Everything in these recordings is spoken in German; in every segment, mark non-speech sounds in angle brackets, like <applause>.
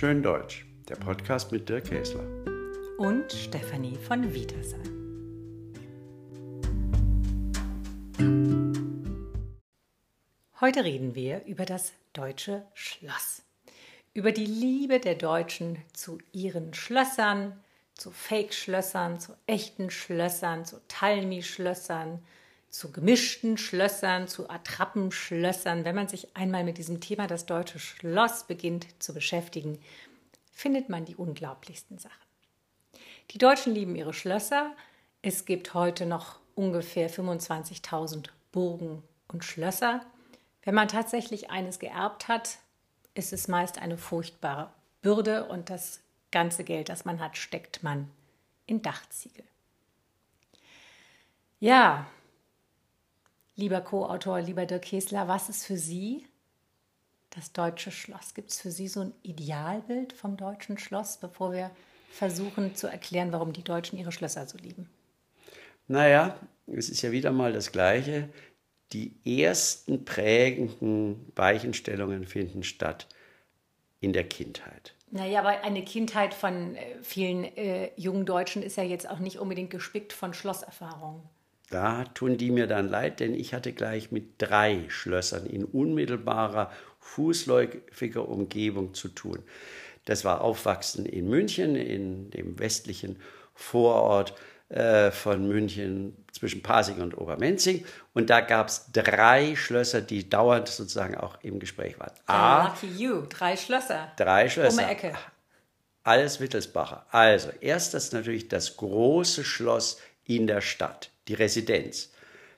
Schön Deutsch, der Podcast mit Dirk Käsler. Und Stefanie von Vitersheim. Heute reden wir über das deutsche Schloss. Über die Liebe der Deutschen zu ihren Schlössern, zu Fake-Schlössern, zu echten Schlössern, zu Talmi-Schlössern, zu gemischten Schlössern, zu Attrappenschlössern. Wenn man sich einmal mit diesem Thema das deutsche Schloss beginnt zu beschäftigen, findet man die unglaublichsten Sachen. Die Deutschen lieben ihre Schlösser. Es gibt heute noch ungefähr 25.000 Burgen und Schlösser. Wenn man tatsächlich eines geerbt hat, ist es meist eine furchtbare Bürde und das ganze Geld, das man hat, steckt man in Dachziegel. Ja, Lieber Co-Autor, lieber Dirk Hesler, was ist für Sie das deutsche Schloss? Gibt es für Sie so ein Idealbild vom deutschen Schloss, bevor wir versuchen zu erklären, warum die Deutschen ihre Schlösser so lieben? Naja, es ist ja wieder mal das Gleiche. Die ersten prägenden Weichenstellungen finden statt in der Kindheit. Naja, aber eine Kindheit von äh, vielen äh, jungen Deutschen ist ja jetzt auch nicht unbedingt gespickt von Schlosserfahrungen. Da tun die mir dann leid, denn ich hatte gleich mit drei Schlössern in unmittelbarer, fußläufiger Umgebung zu tun. Das war Aufwachsen in München, in dem westlichen Vorort äh, von München zwischen Pasing und Obermenzing. Und da gab es drei Schlösser, die dauernd sozusagen auch im Gespräch waren. A, lucky you, drei Schlösser. Drei Schlösser. Um Ecke. Alles Wittelsbacher. Also, erstes natürlich das große Schloss in der Stadt die Residenz.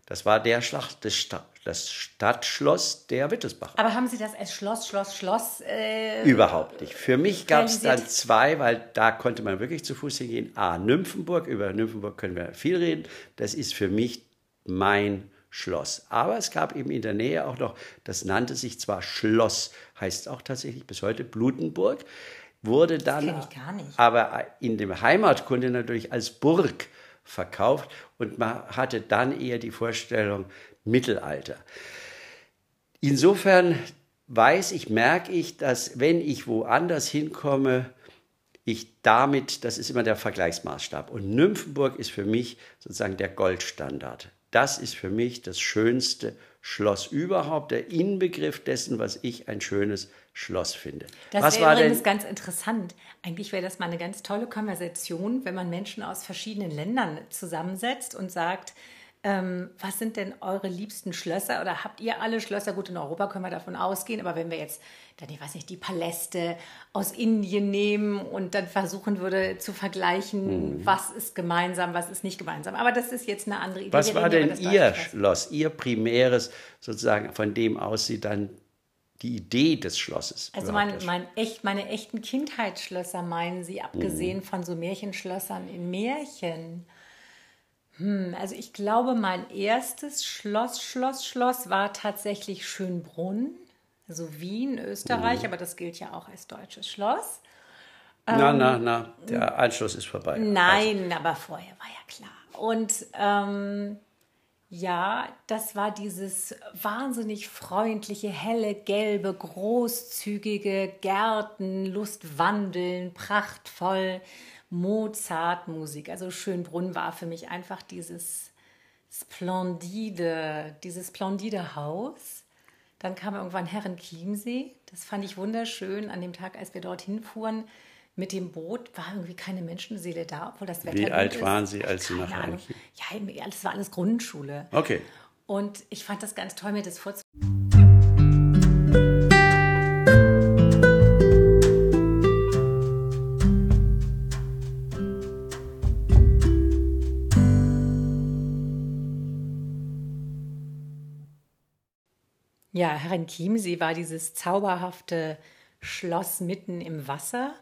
Das war der Schlacht, das, Stadt, das Stadtschloss der Wittelsbacher. Aber haben Sie das als Schloss, Schloss, Schloss? Äh, Überhaupt nicht. Für mich gab es dann zwei, weil da konnte man wirklich zu Fuß hingehen. A, Nymphenburg. Über Nymphenburg können wir viel reden. Das ist für mich mein Schloss. Aber es gab eben in der Nähe auch noch, das nannte sich zwar Schloss, heißt auch tatsächlich bis heute Blutenburg, wurde dann aber in dem Heimatkunde natürlich als Burg verkauft und man hatte dann eher die Vorstellung Mittelalter. Insofern weiß ich, merke ich, dass wenn ich woanders hinkomme, ich damit, das ist immer der Vergleichsmaßstab. Und Nymphenburg ist für mich sozusagen der Goldstandard. Das ist für mich das schönste Schloss überhaupt, der Inbegriff dessen, was ich ein schönes Schloss finde. Das was wäre übrigens ganz interessant. Eigentlich wäre das mal eine ganz tolle Konversation, wenn man Menschen aus verschiedenen Ländern zusammensetzt und sagt, ähm, was sind denn eure liebsten Schlösser oder habt ihr alle Schlösser? Gut, in Europa können wir davon ausgehen, aber wenn wir jetzt dann, ich weiß nicht, die Paläste aus Indien nehmen und dann versuchen würde zu vergleichen, mhm. was ist gemeinsam, was ist nicht gemeinsam. Aber das ist jetzt eine andere Idee. Was war denn Ihr Schloss, Ihr primäres sozusagen, von dem aus Sie dann die Idee des Schlosses. Also mein, mein echt, meine echten Kindheitsschlösser meinen Sie, abgesehen mhm. von so Märchenschlössern in Märchen. Hm, also ich glaube, mein erstes Schloss, Schloss, Schloss war tatsächlich Schönbrunn, also Wien, Österreich, mhm. aber das gilt ja auch als deutsches Schloss. Na, ähm, na, na, der Einschluss ist vorbei. Nein, also. aber vorher war ja klar. Und ähm, ja, das war dieses wahnsinnig freundliche, helle, gelbe, großzügige Gärten, Lustwandeln, prachtvoll. Mozart-Musik. Also Schönbrunn war für mich einfach dieses splendide, dieses splendide Haus. Dann kam irgendwann Herrenchiemsee. Das fand ich wunderschön. An dem Tag, als wir dorthin fuhren, mit dem Boot war irgendwie keine Menschenseele da, obwohl das Wetter Wie alt waren Sie, als Sie nach Ahnung. Ja, das war alles Grundschule. Okay. Und ich fand das ganz toll, mir das vorzustellen. Ja, Herrin Chiemsee war dieses zauberhafte Schloss mitten im Wasser.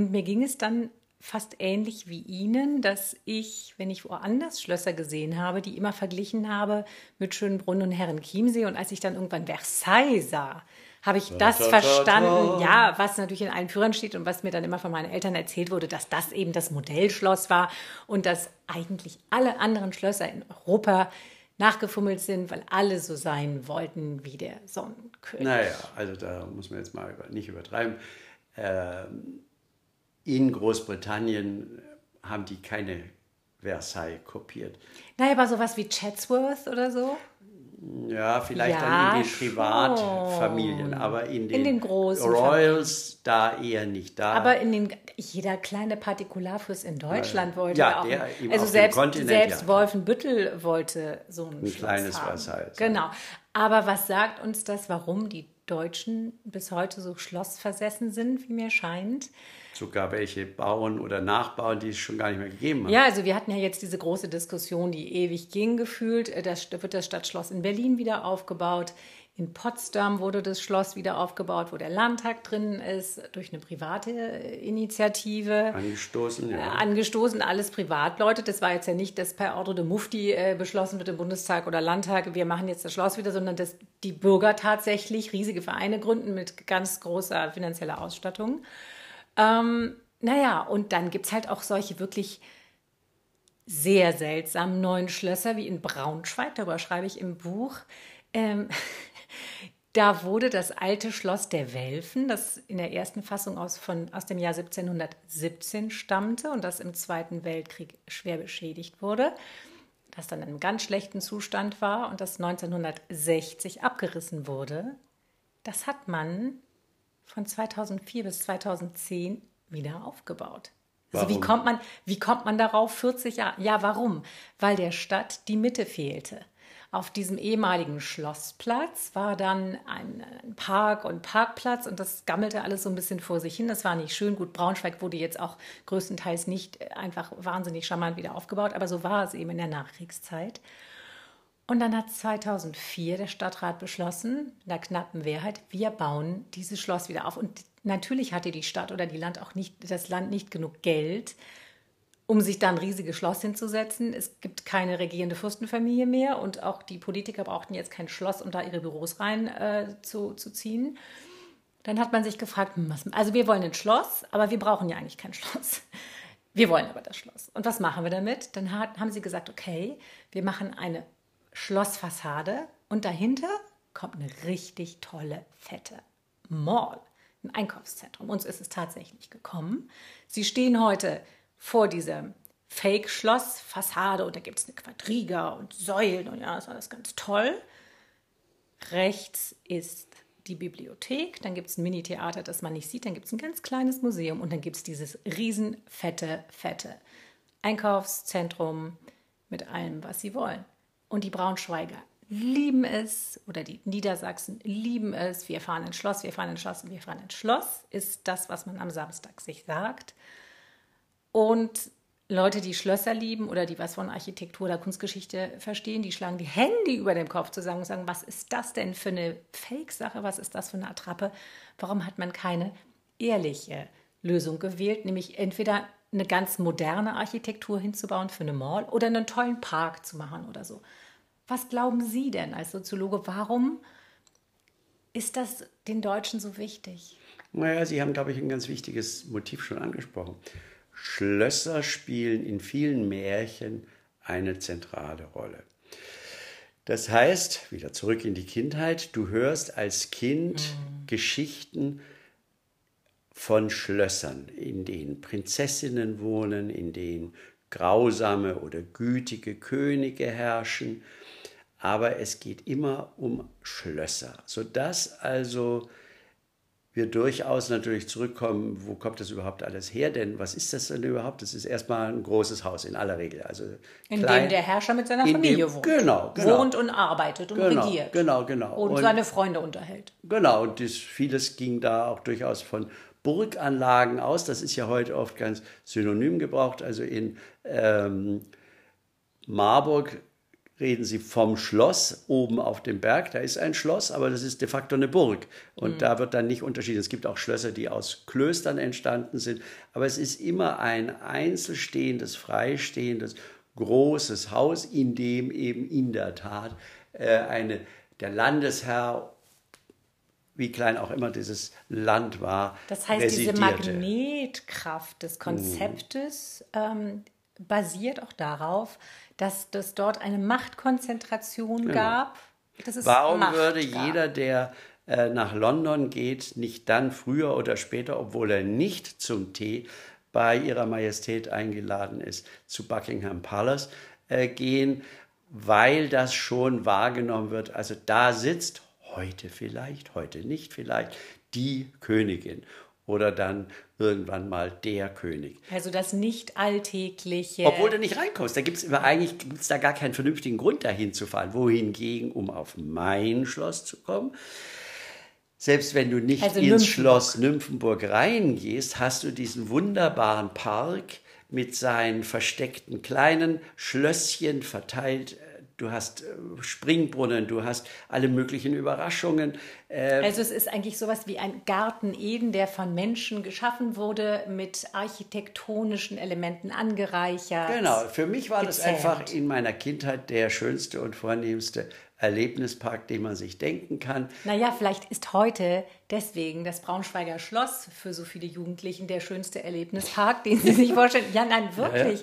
Und mir ging es dann fast ähnlich wie Ihnen, dass ich, wenn ich woanders Schlösser gesehen habe, die immer verglichen habe mit Schönbrunn und Herren Chiemsee. Und als ich dann irgendwann Versailles sah, habe ich das da, da, verstanden, da, ja, was natürlich in allen Führern steht und was mir dann immer von meinen Eltern erzählt wurde, dass das eben das Modellschloss war und dass eigentlich alle anderen Schlösser in Europa nachgefummelt sind, weil alle so sein wollten wie der Sonnenkönig. Naja, also da muss man jetzt mal nicht übertreiben. äh, in Großbritannien haben die keine Versailles kopiert. Naja, aber sowas wie Chatsworth oder so? Ja, vielleicht Ja, dann in den. Privatfamilien, aber in den, In den großen Royals da eher nicht. Da Aber in den, jeder kleine Partikularfürst in Deutschland wollte Ja, auch. der also selbst, selbst ja. Wolfenbüttel wollte so ein, Schloss kleines haben. Versailles. Genau. Aber was sagt uns das, warum die Deutschen bis heute so schlossversessen sind, wie mir scheint? Sogar welche bauen oder nachbauen, die es schon gar nicht mehr gegeben hat. Ja, also wir hatten ja jetzt diese große Diskussion, die ewig ging gefühlt. Äh, Das wird das Stadtschloss in Berlin wieder aufgebaut. In Potsdam wurde das Schloss wieder aufgebaut, wo der Landtag drin ist, durch eine private äh, Initiative. Angestoßen, ja. angestoßen, alles Privatleute. Das war jetzt ja nicht, dass per Ordre de Mufti äh, beschlossen wird im Bundestag oder Landtag, wir machen jetzt das Schloss wieder, sondern dass die Bürger tatsächlich riesige Vereine gründen mit ganz großer finanzieller Ausstattung. Ähm, naja, und dann gibt es halt auch solche wirklich sehr seltsamen neuen Schlösser wie in Braunschweig, darüber schreibe ich im Buch. Ähm, <laughs> da wurde das alte Schloss der Welfen, das in der ersten Fassung aus, von, aus dem Jahr 1717 stammte und das im Zweiten Weltkrieg schwer beschädigt wurde, das dann in einem ganz schlechten Zustand war und das 1960 abgerissen wurde, das hat man von 2004 bis 2010 wieder aufgebaut. Also wie Warum? kommt man, wie kommt man darauf 40 Jahre? Ja, warum? Weil der Stadt die Mitte fehlte. Auf diesem ehemaligen Schlossplatz war dann ein, ein Park und Parkplatz und das gammelte alles so ein bisschen vor sich hin. Das war nicht schön. Gut, Braunschweig wurde jetzt auch größtenteils nicht einfach wahnsinnig charmant wieder aufgebaut, aber so war es eben in der Nachkriegszeit. Und dann hat 2004 der Stadtrat beschlossen, mit einer knappen Mehrheit, wir bauen dieses Schloss wieder auf. Und natürlich hatte die Stadt oder die Land auch nicht, das Land nicht genug Geld, um sich da ein riesiges Schloss hinzusetzen. Es gibt keine regierende Fürstenfamilie mehr und auch die Politiker brauchten jetzt kein Schloss, um da ihre Büros rein äh, zu, zu ziehen. Dann hat man sich gefragt, hm, also wir wollen ein Schloss, aber wir brauchen ja eigentlich kein <laughs> Schloss. Wir wollen aber das Schloss. Und was machen wir damit? Dann hat, haben sie gesagt, okay, wir machen eine Schlossfassade und dahinter kommt eine richtig tolle, fette Mall, ein Einkaufszentrum. Uns ist es tatsächlich gekommen. Sie stehen heute vor diesem Fake-Schloss-Fassade und da gibt es eine Quadriga und Säulen und ja, das ist alles ganz toll. Rechts ist die Bibliothek, dann gibt es ein Mini-Theater, das man nicht sieht, dann gibt es ein ganz kleines Museum und dann gibt es dieses riesen fette, fette Einkaufszentrum mit allem, was sie wollen. Und die Braunschweiger lieben es oder die Niedersachsen lieben es. Wir fahren ins Schloss, wir fahren ins Schloss, wir fahren ins Schloss, ist das, was man am Samstag sich sagt. Und Leute, die Schlösser lieben oder die was von Architektur oder Kunstgeschichte verstehen, die schlagen die Hände über dem Kopf zusammen und sagen, was ist das denn für eine Fake-Sache, was ist das für eine Attrappe? Warum hat man keine ehrliche Lösung gewählt, nämlich entweder eine ganz moderne Architektur hinzubauen für eine Mall oder einen tollen Park zu machen oder so. Was glauben Sie denn als Soziologe, warum ist das den Deutschen so wichtig? Naja, Sie haben, glaube ich, ein ganz wichtiges Motiv schon angesprochen. Schlösser spielen in vielen Märchen eine zentrale Rolle. Das heißt, wieder zurück in die Kindheit, du hörst als Kind Geschichten von Schlössern, in denen Prinzessinnen wohnen, in denen grausame oder gütige Könige herrschen. Aber es geht immer um Schlösser, sodass also wir durchaus natürlich zurückkommen, wo kommt das überhaupt alles her? Denn was ist das denn überhaupt? Das ist erstmal ein großes Haus in aller Regel. Also In klein- dem der Herrscher mit seiner in Familie dem- wohnt. Genau, genau. Wohnt und arbeitet und Genau, regiert. genau, genau. Und, Und- seine Freunde unterhält. Genau, und das, vieles ging da auch durchaus von Burganlagen aus. Das ist ja heute oft ganz synonym gebraucht. Also in ähm, Marburg reden sie vom Schloss oben auf dem Berg. Da ist ein Schloss, aber das ist de facto eine Burg. Und da wird dann nicht unterschieden. Es gibt auch Schlösser, die aus Klöstern entstanden sind. Aber es ist immer ein einzelstehendes, freistehendes, großes Haus, in dem eben in der Tat äh, eine, der Landesherr wie klein auch immer dieses Land war, Das heißt, diese residierte. Magnetkraft des Konzeptes ähm, basiert auch darauf, dass es dort eine Machtkonzentration gab. Genau. Warum Macht würde gab. jeder, der äh, nach London geht, nicht dann früher oder später, obwohl er nicht zum Tee bei ihrer Majestät eingeladen ist, zu Buckingham Palace äh, gehen, weil das schon wahrgenommen wird. Also da sitzt heute vielleicht, heute nicht vielleicht, die Königin oder dann irgendwann mal der König. Also das nicht alltägliche. Obwohl du nicht reinkommst. Da gibt es eigentlich gibt's da gar keinen vernünftigen Grund, dahin zu fahren. Wohingegen, um auf mein Schloss zu kommen, selbst wenn du nicht also ins Nymphenburg. Schloss Nymphenburg reingehst, hast du diesen wunderbaren Park mit seinen versteckten kleinen Schlösschen verteilt du hast äh, Springbrunnen, du hast alle möglichen Überraschungen. Ähm, also es ist eigentlich sowas wie ein Garten Eden, der von Menschen geschaffen wurde, mit architektonischen Elementen angereichert. Genau, für mich war gezählt. das einfach in meiner Kindheit der schönste und vornehmste Erlebnispark, den man sich denken kann. Naja, vielleicht ist heute deswegen das Braunschweiger Schloss für so viele Jugendlichen der schönste Erlebnispark, den sie sich <laughs> vorstellen. Ja, nein, wirklich.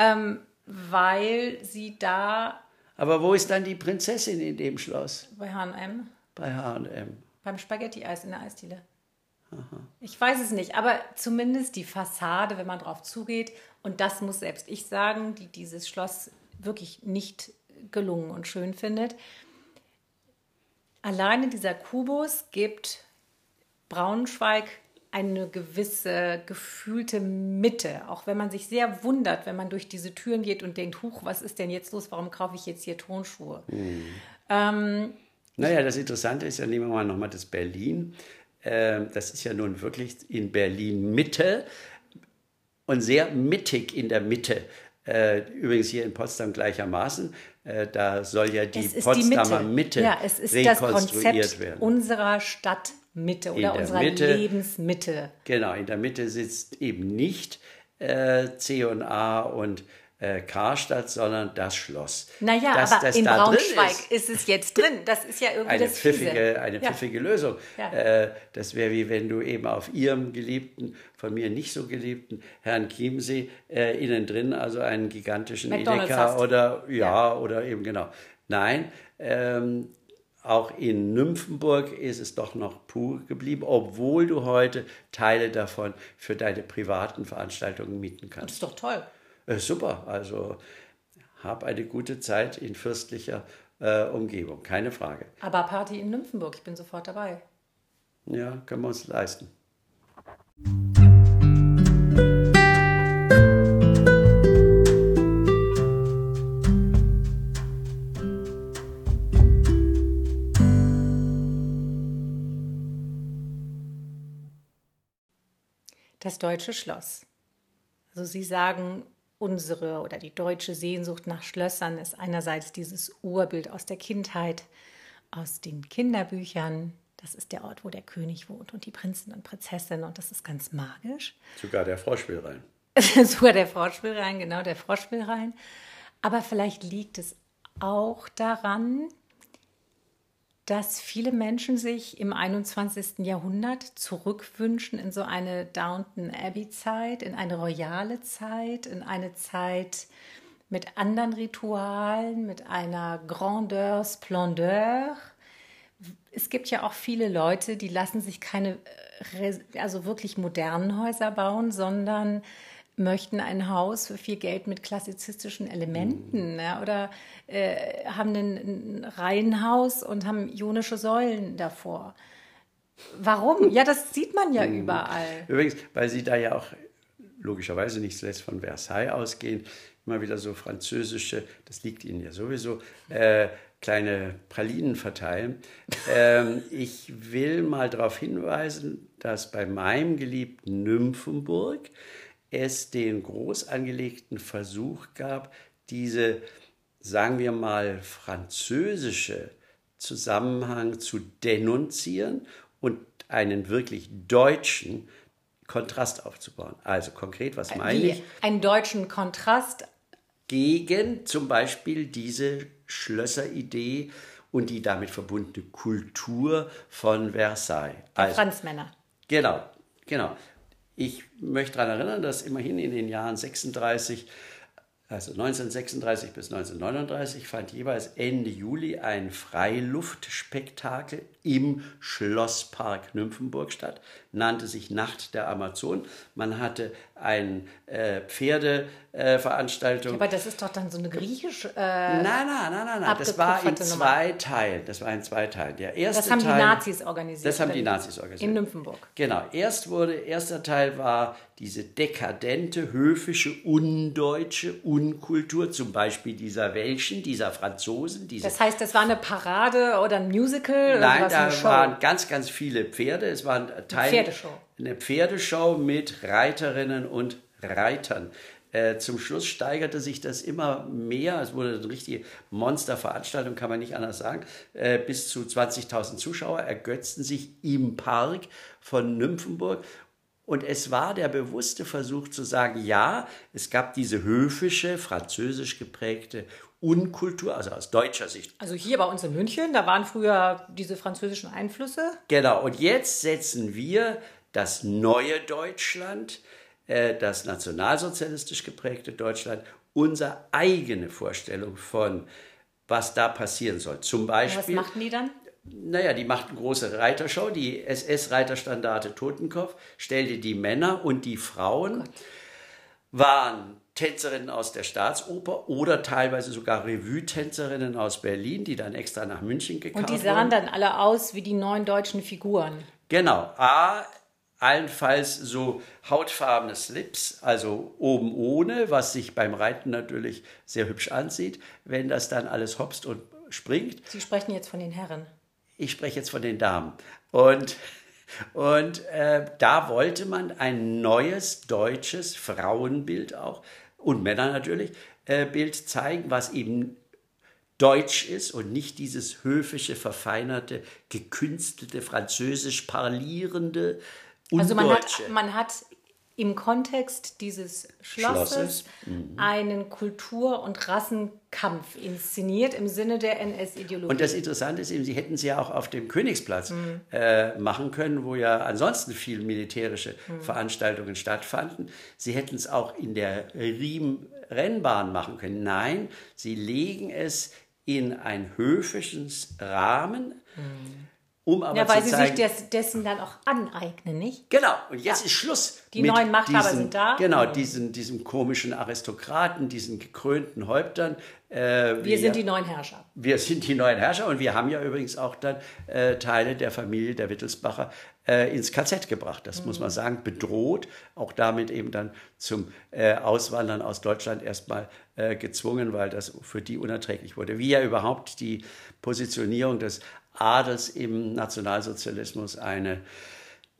Ja, ja. Ähm, weil sie da aber wo ist dann die Prinzessin in dem Schloss? Bei H&M. Bei H&M. Beim Spaghetti-Eis in der Eisdiele. Aha. Ich weiß es nicht, aber zumindest die Fassade, wenn man drauf zugeht, und das muss selbst ich sagen, die dieses Schloss wirklich nicht gelungen und schön findet. Alleine dieser Kubus gibt Braunschweig eine gewisse gefühlte Mitte, auch wenn man sich sehr wundert, wenn man durch diese Türen geht und denkt, huch, was ist denn jetzt los, warum kaufe ich jetzt hier Tonschuhe? Mhm. Ähm, naja, das Interessante ist ja, nehmen wir mal nochmal das Berlin. Ähm, das ist ja nun wirklich in Berlin Mitte und sehr mittig in der Mitte. Äh, übrigens hier in Potsdam gleichermaßen. Äh, da soll ja die Potsdamer die Mitte, Mitte ja, es ist rekonstruiert das Konzept werden. unserer Stadt Mitte oder unserer Mitte, Lebensmitte. Genau, in der Mitte sitzt eben nicht äh, C&A und äh, Karstadt, sondern das Schloss. Naja, das, aber das in Braunschweig ist. ist. es jetzt drin. Das ist ja irgendwie eine das pfiffige, Eine pfiffige ja. Lösung. Ja. Äh, das wäre wie wenn du eben auf ihrem geliebten, von mir nicht so geliebten Herrn Chiemsee äh, innen drin, also einen gigantischen McDonald's Edeka hast. oder ja, ja, oder eben genau. Nein, ähm, auch in Nymphenburg ist es doch noch pur geblieben, obwohl du heute Teile davon für deine privaten Veranstaltungen mieten kannst. Das ist doch toll. Äh, super, also hab eine gute Zeit in fürstlicher äh, Umgebung, keine Frage. Aber Party in Nymphenburg, ich bin sofort dabei. Ja, können wir uns leisten. Das deutsche Schloss. Also Sie sagen, unsere oder die deutsche Sehnsucht nach Schlössern ist einerseits dieses Urbild aus der Kindheit, aus den Kinderbüchern. Das ist der Ort, wo der König wohnt und die Prinzen und Prinzessinnen und das ist ganz magisch. Sogar der Froschspielrein. <laughs> Sogar der Froschspielrein, genau, der Froschspielrein. Aber vielleicht liegt es auch daran, dass viele Menschen sich im 21. Jahrhundert zurückwünschen in so eine Downton Abbey-Zeit, in eine royale Zeit, in eine Zeit mit anderen Ritualen, mit einer Grandeur, Splendeur. Es gibt ja auch viele Leute, die lassen sich keine, äh, also wirklich modernen Häuser bauen, sondern möchten ein Haus für viel Geld mit klassizistischen Elementen mhm. ja, oder äh, haben ein, ein Reihenhaus und haben ionische Säulen davor. Warum? Ja, das sieht man ja mhm. überall. Übrigens, weil sie da ja auch logischerweise nicht zuletzt von Versailles ausgehen, immer wieder so französische, das liegt ihnen ja sowieso, äh, kleine Pralinen verteilen. ähm, ich will mal darauf hinweisen, dass bei meinem geliebten Nymphenburg es den groß angelegten Versuch gab, diese, sagen wir mal, französische Zusammenhang zu denunzieren und einen wirklich deutschen Kontrast aufzubauen. Also konkret, was meine Wie? ich? Einen deutschen Kontrast? Gegen zum Beispiel diese Schlösseridee und die damit verbundene Kultur von Versailles. Also, Franzmänner. Genau, genau. Ich möchte daran erinnern, dass immerhin in den Jahren 36 Also 1936 bis 1939 fand jeweils Ende Juli ein Freiluftspektakel im Schlosspark Nymphenburg statt, nannte sich Nacht der Amazon. Man hatte eine äh, Pferdeveranstaltung. Äh, aber das ist doch dann so eine griechische. Äh, nein, nein, nein, nein, nein. Das war in zwei Teilen. Das war in zwei Teilen. Der erste das haben Teil, die Nazis organisiert. Das haben die Nazis organisiert. In Nymphenburg. Genau. Erst wurde, erster Teil war diese dekadente, höfische, undeutsche Unkultur, zum Beispiel dieser Welschen, dieser Franzosen. Diese das heißt, das war eine Parade oder ein Musical? Nein, da waren ganz, ganz viele Pferde. Es war ein Teil, Pferdeshow. Eine Pferdeshow mit Reiterinnen und Reitern. Äh, zum Schluss steigerte sich das immer mehr. Es wurde eine richtige Monsterveranstaltung, kann man nicht anders sagen. Äh, bis zu 20.000 Zuschauer ergötzten sich im Park von Nymphenburg. Und es war der bewusste Versuch zu sagen, ja, es gab diese höfische, französisch geprägte Unkultur, also aus deutscher Sicht. Also hier bei uns in München, da waren früher diese französischen Einflüsse. Genau, und jetzt setzen wir das neue Deutschland, äh, das nationalsozialistisch geprägte Deutschland, unsere eigene Vorstellung von, was da passieren soll. Zum Beispiel. was machten die dann? Naja, die machten große Reitershow, die SS-Reiterstandarte Totenkopf, stellte die Männer und die Frauen, oh waren Tänzerinnen aus der Staatsoper oder teilweise sogar Revue-Tänzerinnen aus Berlin, die dann extra nach München gekauft wurden. Und die sahen wurden. dann alle aus wie die neuen deutschen Figuren. Genau. A, allenfalls so hautfarbene Slips, also oben ohne, was sich beim Reiten natürlich sehr hübsch ansieht, wenn das dann alles hopst und springt. Sie sprechen jetzt von den Herren. Ich spreche jetzt von den Damen. Und und äh, da wollte man ein neues deutsches Frauenbild auch und Männer natürlich äh, Bild zeigen, was eben deutsch ist und nicht dieses höfische, verfeinerte, gekünstelte, französisch parlierende, undeutsche. Also man hat, man hat im Kontext dieses Schlosses, Schlosses. Mhm. einen Kultur- und Rassenkampf inszeniert im Sinne der NS-Ideologie. Und das Interessante ist eben, sie hätten sie ja auch auf dem Königsplatz mhm. äh, machen können, wo ja ansonsten viel militärische mhm. Veranstaltungen stattfanden. Sie hätten es auch in der Riem-Rennbahn machen können. Nein, sie legen es in einen höfischen Rahmen. Um aber ja, weil zu sie sich des, dessen dann auch aneignen, nicht? Genau, und jetzt ja. ist Schluss. Die neuen Machthaber diesen, sind da. Genau, diesen, diesem komischen Aristokraten, diesen gekrönten Häuptern. Äh, wir, wir, sind die neuen Herrscher. Wir sind die neuen Herrscher und wir haben ja übrigens auch dann äh, Teile der Familie der Wittelsbacher äh, ins KZ gebracht. Das mhm. muss man sagen, bedroht, auch damit eben dann zum äh, Auswandern aus Deutschland erstmal äh, gezwungen, weil das für die unerträglich wurde. Wie ja überhaupt die Positionierung des Adels im Nationalsozialismus eine,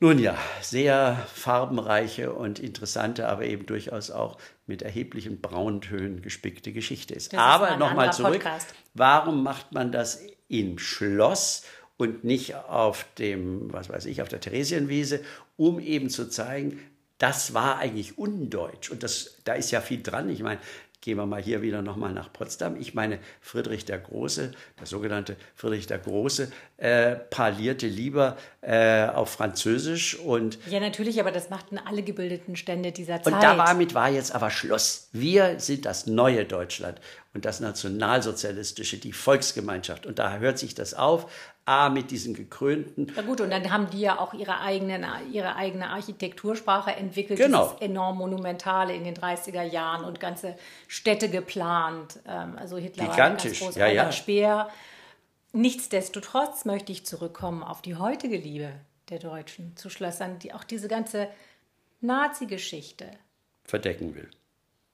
nun ja, sehr farbenreiche und interessante, aber eben durchaus auch mit erheblichen Brauntönen gespickte Geschichte ist. Das aber nochmal zurück, Podcast. warum macht man das im Schloss? und nicht auf dem, was weiß ich, auf der Theresienwiese, um eben zu zeigen, das war eigentlich undeutsch. Und das, da ist ja viel dran. Ich meine, Gehen wir mal hier wieder nochmal nach Potsdam. Ich meine, Friedrich der Große, der sogenannte Friedrich der Große, äh, parlierte lieber äh, auf Französisch und. Ja, natürlich, aber das machten alle gebildeten Stände dieser Zeit. Und damit war jetzt aber Schluss. Wir sind das neue Deutschland und das Nationalsozialistische, die Volksgemeinschaft. Und da hört sich das auf. A, mit diesen gekrönten. Na gut, und dann haben die ja auch ihre, eigenen, ihre eigene Architektursprache entwickelt, genau. dieses enorm Monumentale in den 30er Jahren und ganze Städte geplant. Ähm, also Hitler Gigantisch. war ganz groß, ja, ja. Speer. Nichtsdestotrotz möchte ich zurückkommen auf die heutige Liebe der Deutschen zu Schlössern, die auch diese ganze Nazi-Geschichte verdecken will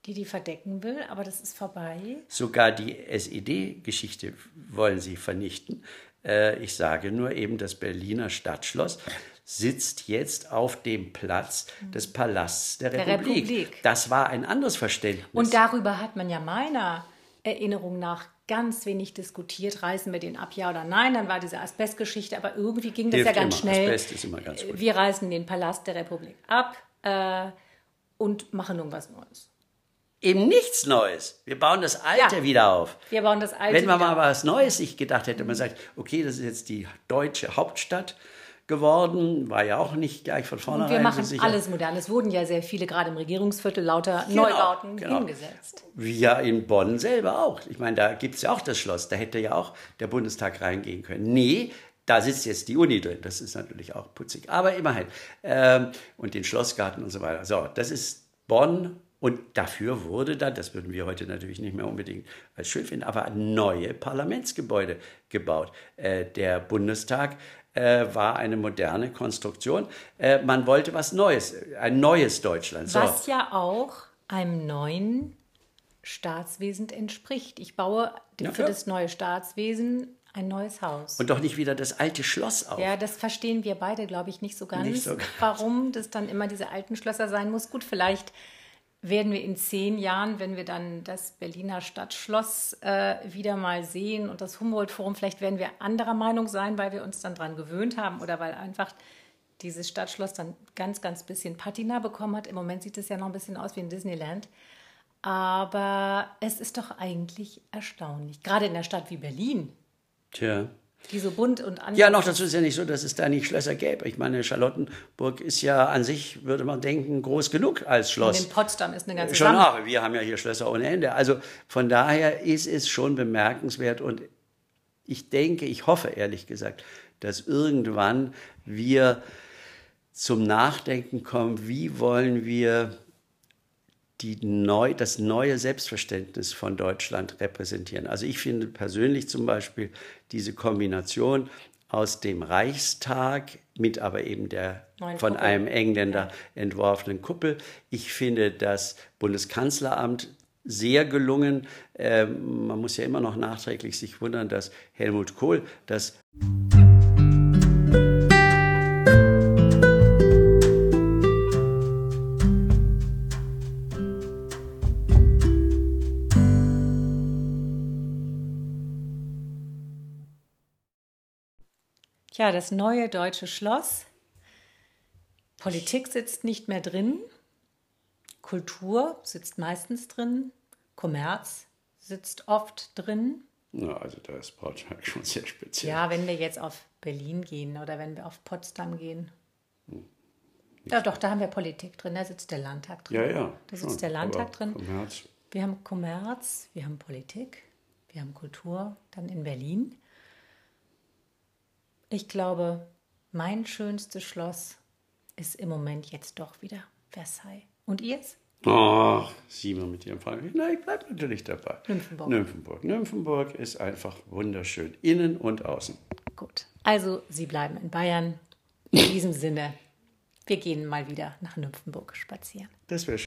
die die verdecken will, aber das ist vorbei. Sogar die SED-Geschichte wollen sie vernichten. Äh, ich sage nur eben, das Berliner Stadtschloss sitzt jetzt auf dem Platz des Palasts der, der Republik. Republik. Das war ein anderes Verständnis. Und darüber hat man ja meiner Erinnerung nach ganz wenig diskutiert, reißen wir den ab, ja oder nein. Dann war diese Asbestgeschichte, aber irgendwie ging das Hilft ja ganz immer. schnell. Asbest ist immer ganz gut. Wir reißen den Palast der Republik ab äh, und machen irgendwas Neues eben nichts Neues. Wir bauen das Alte ja, wieder auf. Wir bauen das Alte Wenn man mal was Neues sich gedacht hätte, man sagt, okay, das ist jetzt die deutsche Hauptstadt, geworden, war ja auch nicht gleich von vornherein. Und wir machen so alles modern. Es wurden ja sehr viele, gerade im Regierungsviertel, lauter genau, Neubauten genau. hingesetzt. Ja in Bonn selber auch. Ich meine, da gibt es ja auch das Schloss. Da hätte ja auch der Bundestag reingehen können. Nee, da sitzt jetzt die Uni drin. Das ist natürlich auch putzig. Aber immerhin. Ähm, und den Schlossgarten und so weiter. So, das ist Bonn. Und dafür wurde dann, das würden wir heute natürlich nicht mehr unbedingt als schön finden, aber neue Parlamentsgebäude gebaut. Äh, der Bundestag äh, war eine moderne Konstruktion. Äh, man wollte was Neues, ein neues Deutschland. So. Was ja auch einem neuen Staatswesen entspricht. Ich baue ja, für das neue Staatswesen ein neues Haus. Und doch nicht wieder das alte Schloss auf. Ja, das verstehen wir beide, glaube ich, nicht so ganz. Nicht so ganz. Warum das dann immer diese alten Schlösser sein muss. Gut, vielleicht werden wir in zehn Jahren, wenn wir dann das Berliner Stadtschloss äh, wieder mal sehen und das Humboldt-Forum, vielleicht werden wir anderer Meinung sein, weil wir uns dann daran gewöhnt haben oder weil einfach dieses Stadtschloss dann ganz, ganz bisschen Patina bekommen hat. Im Moment sieht es ja noch ein bisschen aus wie ein Disneyland. Aber es ist doch eigentlich erstaunlich. Gerade in der Stadt wie Berlin, Tja. Die so bunt und anders. Ja, noch dazu ist ja nicht so, dass es da nicht Schlösser gäbe. Ich meine, Charlottenburg ist ja an sich, würde man denken, groß genug als Schloss. Und in Potsdam ist eine ganze Schon auch. Wir haben ja hier Schlösser ohne Ende. Also von daher ist es schon bemerkenswert und ich denke, ich hoffe ehrlich gesagt, dass irgendwann wir zum Nachdenken kommen, wie wollen wir die neu, das neue Selbstverständnis von Deutschland repräsentieren. Also ich finde persönlich zum Beispiel diese Kombination aus dem Reichstag mit aber eben der Neun von Kuppel. einem Engländer entworfenen Kuppel. Ich finde das Bundeskanzleramt sehr gelungen. Ähm, man muss ja immer noch nachträglich sich wundern, dass Helmut Kohl das Ja, das neue deutsche Schloss. Politik sitzt nicht mehr drin. Kultur sitzt meistens drin. Kommerz sitzt oft drin. Na, also da ist Braunschweig <laughs> schon sehr speziell. Ja, wenn wir jetzt auf Berlin gehen oder wenn wir auf Potsdam gehen. Hm. Ja, doch, da haben wir Politik drin, da sitzt der Landtag drin. Ja, ja. Da sitzt schon, der Landtag drin. Kommerz. Wir haben Kommerz, wir haben Politik, wir haben Kultur, dann in Berlin. Ich glaube, mein schönstes Schloss ist im Moment jetzt doch wieder Versailles. Und ihr's? Ach, Simon mit ihrem Fall. Nein, ich bleibe natürlich dabei. Nymphenburg. Nymphenburg. Nymphenburg ist einfach wunderschön, innen und außen. Gut, also Sie bleiben in Bayern. In diesem Sinne, wir gehen mal wieder nach Nymphenburg spazieren. Das wäre schön.